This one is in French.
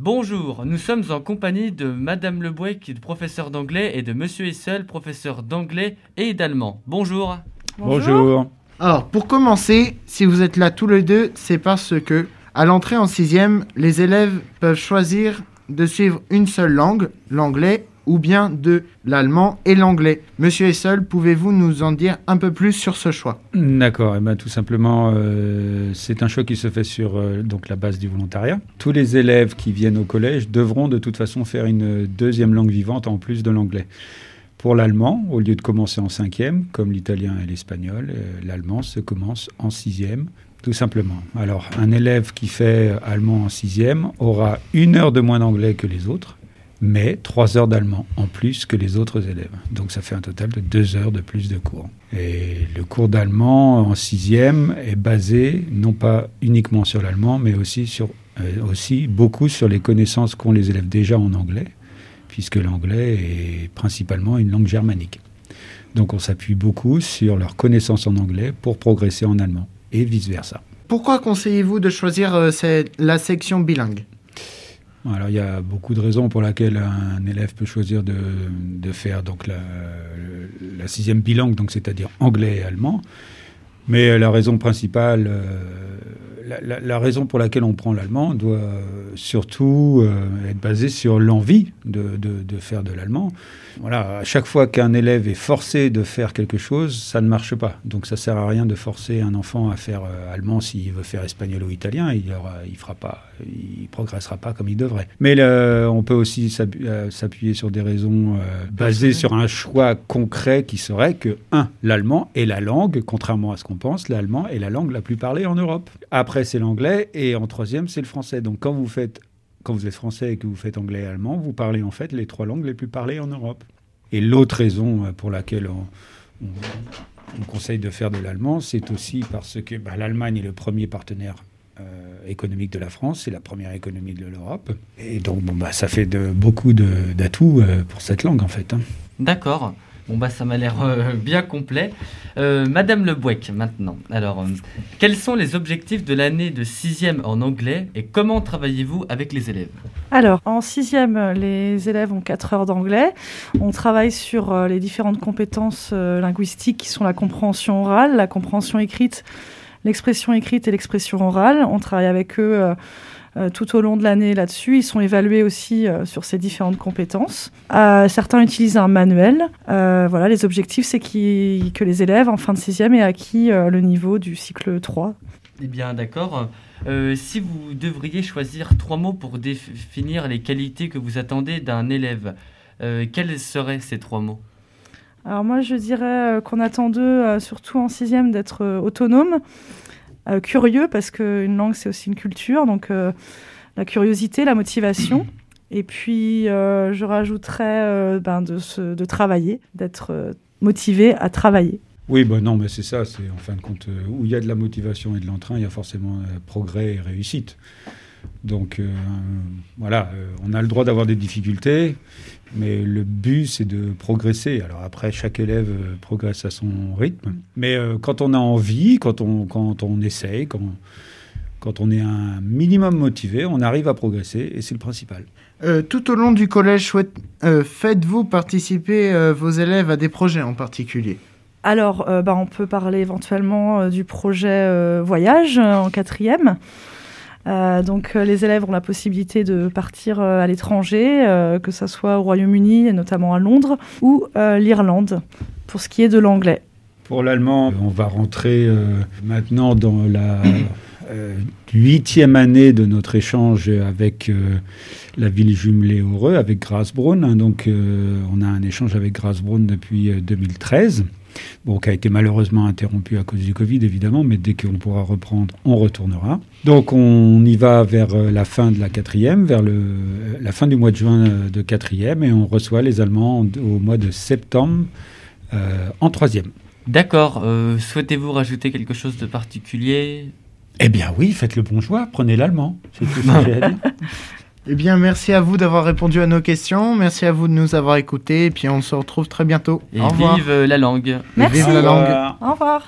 Bonjour, nous sommes en compagnie de Madame Lebouec, qui est professeur d'anglais, et de Monsieur Essel, professeur d'anglais et d'allemand. Bonjour. Bonjour. Alors, pour commencer, si vous êtes là tous les deux, c'est parce que, à l'entrée en sixième, les élèves peuvent choisir de suivre une seule langue, l'anglais, ou bien de l'allemand et l'anglais. Monsieur Essel, pouvez-vous nous en dire un peu plus sur ce choix? D'accord, et ben tout simplement, euh, c'est un choix qui se fait sur euh, donc la base du volontariat. Tous les élèves qui viennent au collège devront de toute façon faire une deuxième langue vivante en plus de l'anglais. Pour l'allemand, au lieu de commencer en cinquième, comme l'italien et l'espagnol, euh, l'allemand se commence en sixième, tout simplement. Alors, un élève qui fait allemand en sixième aura une heure de moins d'anglais que les autres, mais trois heures d'allemand en plus que les autres élèves. Donc ça fait un total de deux heures de plus de cours. Et le cours d'allemand en sixième est basé non pas uniquement sur l'allemand, mais aussi, sur, euh, aussi beaucoup sur les connaissances qu'ont les élèves déjà en anglais, puisque l'anglais est principalement une langue germanique. Donc on s'appuie beaucoup sur leurs connaissances en anglais pour progresser en allemand, et vice-versa. Pourquoi conseillez-vous de choisir euh, la section bilingue? Alors, il y a beaucoup de raisons pour lesquelles un élève peut choisir de, de faire donc la, la, sixième bilangue, donc c'est-à-dire anglais et allemand. Mais la raison principale, euh, la, raison pour laquelle on prend l'allemand doit surtout euh, être basée sur l'envie de, de, faire de l'allemand. Voilà, à chaque fois qu'un élève est forcé de faire quelque chose, ça ne marche pas. Donc ça sert à rien de forcer un enfant à faire euh, allemand s'il veut faire espagnol ou italien. Il il fera pas, il progressera pas comme il devrait. Mais on peut aussi euh, s'appuyer sur des raisons basées sur un choix concret qui serait que un, l'allemand est la langue, contrairement à ce qu'on pense, l'allemand est la langue la plus parlée en Europe. Après c'est l'anglais et en troisième, c'est le français. Donc quand vous faites, quand vous êtes français et que vous faites anglais et allemand, vous parlez en fait les trois langues les plus parlées en Europe. Et l'autre raison euh, pour laquelle on, conseille de faire de l'allemand, c'est aussi parce que bah, l'Allemagne est le premier partenaire euh, économique de la France, c'est la première économie de l'Europe. Et donc, bon, bah, ça fait de, beaucoup d'atouts euh, pour cette langue, en fait. Hein. D'accord. Bon, bah, ça m'a l'air euh, bien complet. Euh, Madame Le Bouec, maintenant. Alors, euh, quels sont les objectifs de l'année de sixième en anglais et comment travaillez-vous avec les élèves? Alors, en sixième, les élèves ont 4 heures d'anglais. On travaille sur les différentes compétences linguistiques qui sont la compréhension orale, la compréhension écrite, l'expression écrite et l'expression orale. On travaille avec eux tout au long de l'année là-dessus. Ils sont évalués aussi euh, sur ces différentes compétences. Euh, certains utilisent un manuel. voilà, les objectifs, c'est que les élèves en fin de sixième aient acquis le niveau du cycle 3. Eh bien, d'accord. si vous devriez choisir trois mots pour définir les qualités que vous attendez d'un élève, quels seraient ces trois mots? Alors moi, je dirais qu'on attend d'eux, surtout en sixième, d'être autonome, euh, curieux parce qu'une langue c'est aussi une culture, donc euh, la curiosité, la motivation. Et puis euh, je rajouterais ben, de, de travailler, d'être motivé à travailler. Oui, ben non, mais c'est ça, c'est en fin de compte, où il y a de la motivation et de l'entrain, il y a forcément progrès et réussite. Donc voilà, on a le droit d'avoir des difficultés, mais le but, c'est de progresser. Alors après, chaque élève euh, progresse à son rythme. Mais euh, quand on a envie, quand on, quand on essaye, quand, quand on est un minimum motivé, on arrive à progresser et c'est le principal. Euh, tout au long du collège, faites-vous participer vos élèves à des projets en particulier? Alors, bah, on peut parler éventuellement du projet voyage en quatrième. Euh, donc euh, les élèves ont la possibilité de partir euh, à l'étranger, que ce soit au Royaume-Uni, notamment à Londres, ou l'Irlande, pour ce qui est de l'anglais. Pour l'allemand, on va rentrer maintenant dans la huitième année de notre échange avec la ville jumelée Heureux, avec Grasbrunn. Hein. donc on a un échange avec Grasbrunn depuis 2013 bon, qui a été malheureusement interrompu à cause du Covid, évidemment, mais dès qu'on pourra reprendre, on retournera. Donc on y va vers euh, la fin de la quatrième, vers le, la fin du mois de juin euh, de quatrième, et on reçoit les Allemands au mois de septembre euh, en troisième. D'accord. Souhaitez-vous rajouter quelque chose de particulier? Eh bien oui, faites le bon choix, prenez l'allemand. C'est tout ce que j'ai à dire. Eh bien, merci à vous d'avoir répondu à nos questions. Merci à vous de nous avoir écoutés. Et puis, on se retrouve très bientôt. Et vive la langue. Merci. Vive la langue. Au revoir.